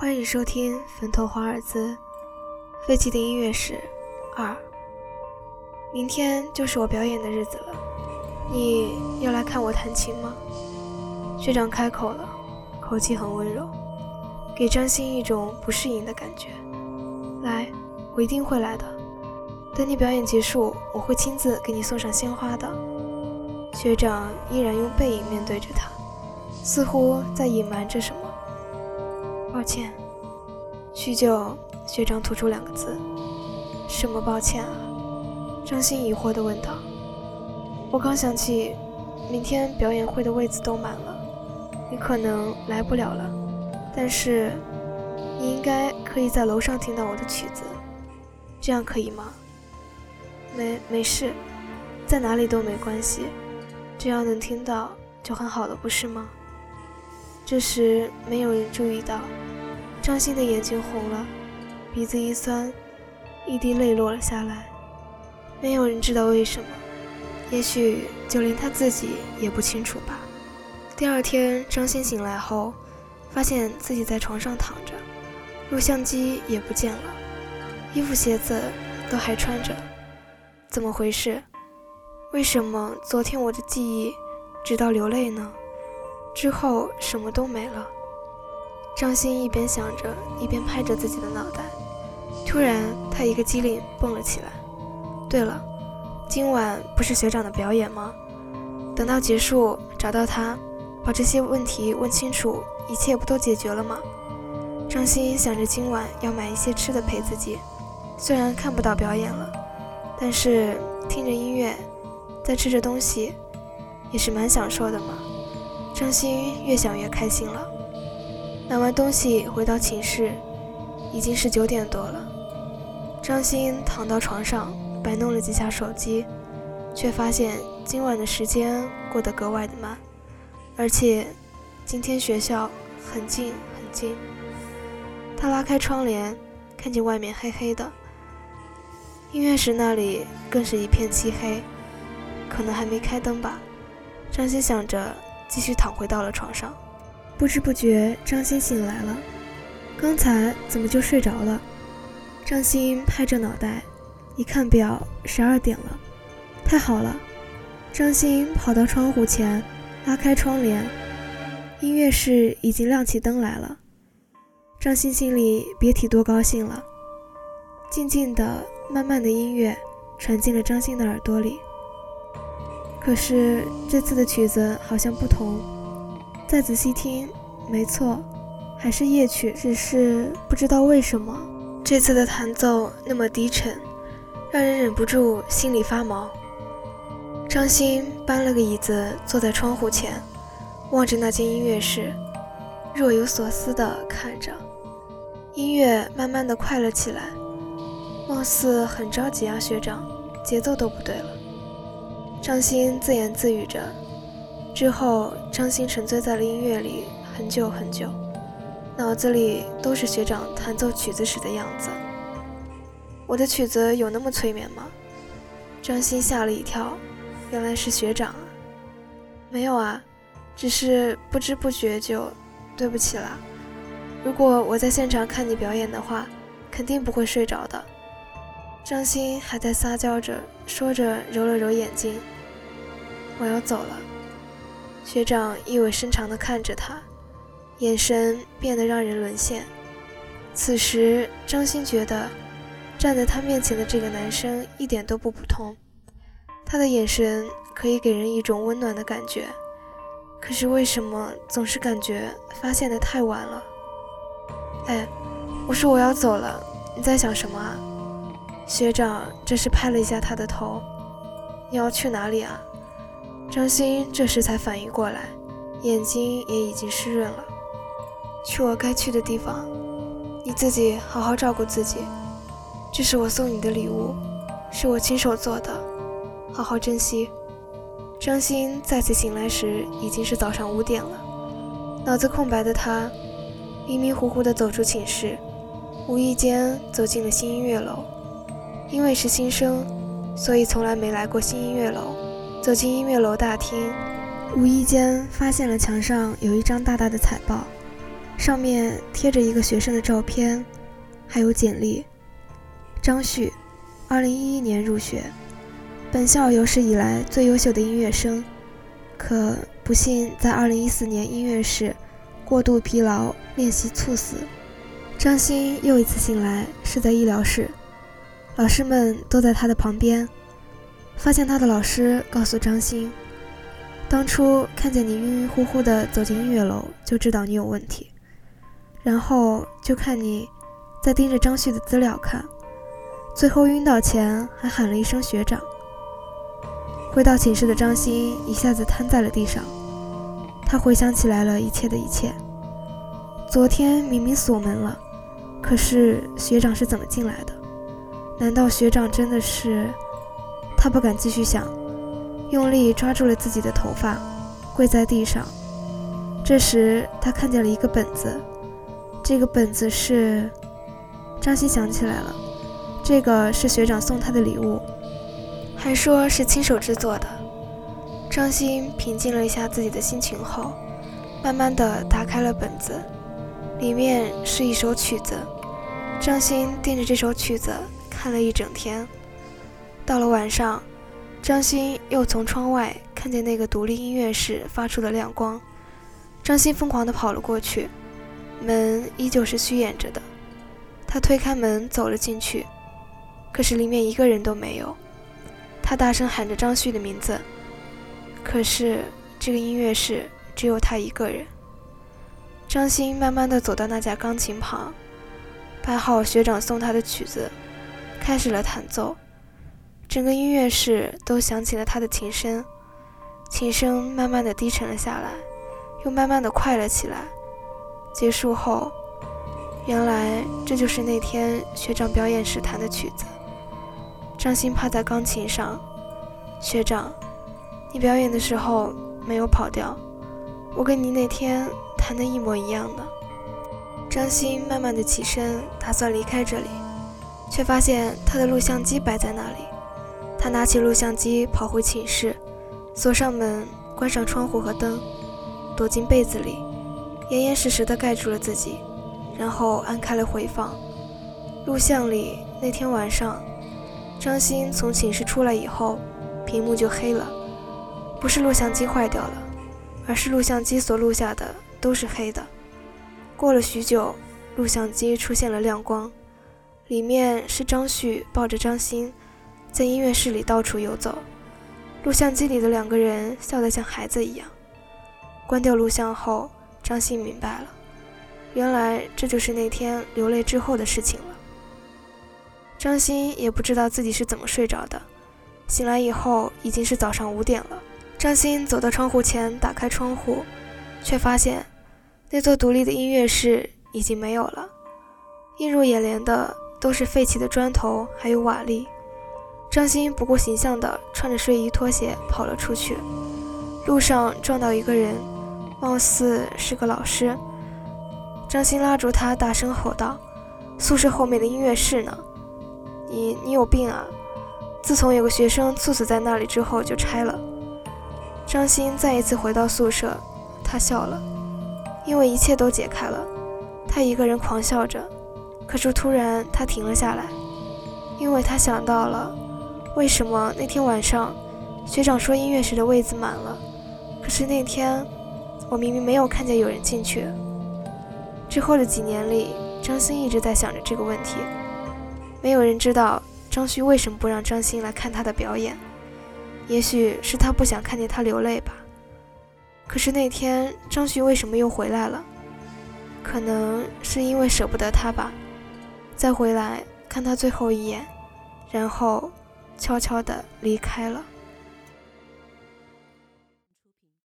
欢迎收听《坟头华尔兹》废弃的音乐史二。明天就是我表演的日子了，你要来看我弹琴吗？学长开口了，口气很温柔，给张欣一种不适应的感觉。来，我一定会来的。等你表演结束，我会亲自给你送上鲜花的。学长依然用背影面对着他，似乎在隐瞒着什么。歉。许久，学长吐出两个字：“什么抱歉啊？”张欣疑惑地问道。“我刚想起，明天表演会的位子都满了，你可能来不了了。但是，你应该可以在楼上听到我的曲子，这样可以吗？”“没，没事，在哪里都没关系，只要能听到就很好了，不是吗？”这时，没有人注意到。张欣的眼睛红了，鼻子一酸，一滴泪落了下来。没有人知道为什么，也许就连他自己也不清楚吧。第二天，张欣醒来后，发现自己在床上躺着，录像机也不见了，衣服鞋子都还穿着，怎么回事？为什么昨天我的记忆直到流泪呢？之后什么都没了。张欣一边想着，一边拍着自己的脑袋。突然，他一个机灵蹦了起来。对了，今晚不是学长的表演吗？等到结束，找到他，把这些问题问清楚，一切不都解决了吗？张欣想着今晚要买一些吃的陪自己。虽然看不到表演了，但是听着音乐，在吃着东西，也是蛮享受的嘛。张欣越想越开心了。买完东西回到寝室，已经是九点多了。张欣躺到床上，摆弄了几下手机，却发现今晚的时间过得格外的慢，而且今天学校很静很静。他拉开窗帘，看见外面黑黑的，音乐室那里更是一片漆黑，可能还没开灯吧。张欣想着，继续躺回到了床上。不知不觉，张欣醒来了。刚才怎么就睡着了？张欣拍着脑袋，一看表，十二点了。太好了！张欣跑到窗户前，拉开窗帘，音乐室已经亮起灯来了。张欣心里别提多高兴了。静静的、慢慢的音乐传进了张欣的耳朵里。可是这次的曲子好像不同。再仔细听，没错，还是夜曲，只是不知道为什么这次的弹奏那么低沉，让人忍不住心里发毛。张欣搬了个椅子坐在窗户前，望着那间音乐室，若有所思地看着。音乐慢慢的快了起来，貌似很着急啊，学长，节奏都不对了。张欣自言自语着。之后，张欣沉醉在了音乐里很久很久，脑子里都是学长弹奏曲子时的样子。我的曲子有那么催眠吗？张欣吓了一跳，原来是学长啊！没有啊，只是不知不觉就……对不起啦。如果我在现场看你表演的话，肯定不会睡着的。张欣还在撒娇着，说着揉了揉眼睛。我要走了。学长意味深长地看着他，眼神变得让人沦陷。此时，张欣觉得站在他面前的这个男生一点都不普通，他的眼神可以给人一种温暖的感觉。可是为什么总是感觉发现的太晚了？哎，我说我要走了，你在想什么啊？学长这时拍了一下他的头，你要去哪里啊？张欣这时才反应过来，眼睛也已经湿润了。去我该去的地方，你自己好好照顾自己。这是我送你的礼物，是我亲手做的，好好珍惜。张欣再次醒来时已经是早上五点了，脑子空白的他迷迷糊糊地走出寝室，无意间走进了新音乐楼。因为是新生，所以从来没来过新音乐楼。走进音乐楼大厅，无意间发现了墙上有一张大大的彩报，上面贴着一个学生的照片，还有简历。张旭，二零一一年入学，本校有史以来最优秀的音乐生，可不幸在二零一四年音乐室过度疲劳练习猝死。张欣又一次醒来是在医疗室，老师们都在他的旁边。发现他的老师告诉张欣，当初看见你晕晕乎乎的走进音乐楼，就知道你有问题。然后就看你在盯着张旭的资料看，最后晕倒前还喊了一声学长。回到寝室的张欣一下子瘫在了地上，他回想起来了一切的一切。昨天明明锁门了，可是学长是怎么进来的？难道学长真的是？他不敢继续想，用力抓住了自己的头发，跪在地上。这时他看见了一个本子。这个本子是张欣想起来了，这个是学长送他的礼物，还说是亲手制作的。张欣平静了一下自己的心情后，慢慢的打开了本子，里面是一首曲子。张欣盯着这首曲子看了一整天，到了晚上，张欣又从窗外看见那个独立音乐室发出的亮光，张欣疯狂的跑了过去。门依旧是虚掩着的，他推开门走了进去，可是里面一个人都没有。他大声喊着张旭的名字，可是这个音乐室只有他一个人。张欣慢慢的走到那架钢琴旁，摆好学长送他的曲子，开始了弹奏。整个音乐室都响起了他的琴声，琴声慢慢的低沉了下来，又慢慢的快了起来。结束后，原来这就是那天学长表演时弹的曲子。张欣趴在钢琴上，学长，你表演的时候没有跑调，我跟你那天弹的一模一样的。张欣慢慢的起身，打算离开这里，却发现他的录像机摆在那里。他拿起录像机，跑回寝室，锁上门，关上窗户和灯，躲进被子里。严严实实地盖住了自己，然后按开了回放。录像里那天晚上，张欣从寝室出来以后，屏幕就黑了。不是录像机坏掉了，而是录像机所录下的都是黑的。过了许久，录像机出现了亮光，里面是张旭抱着张欣，在音乐室里到处游走。录像机里的两个人笑得像孩子一样。关掉录像后。张欣明白了，原来这就是那天流泪之后的事情了。张欣也不知道自己是怎么睡着的，醒来以后已经是早上五点了。张欣走到窗户前，打开窗户，却发现那座独立的音乐室已经没有了，映入眼帘的都是废弃的砖头还有瓦砾。张欣不顾形象的穿着睡衣拖鞋跑了出去，路上撞到一个人。貌似是个老师，张欣拉住他，大声吼道：“宿舍后面的音乐室呢？你你有病啊！自从有个学生猝死在那里之后，就拆了。”张欣再一次回到宿舍，他笑了，因为一切都解开了。他一个人狂笑着，可是突然他停了下来，因为他想到了为什么那天晚上学长说音乐室的位子满了，可是那天。我明明没有看见有人进去。之后的几年里，张欣一直在想着这个问题。没有人知道张旭为什么不让张欣来看他的表演，也许是他不想看见他流泪吧。可是那天张旭为什么又回来了？可能是因为舍不得他吧。再回来看他最后一眼，然后悄悄地离开了。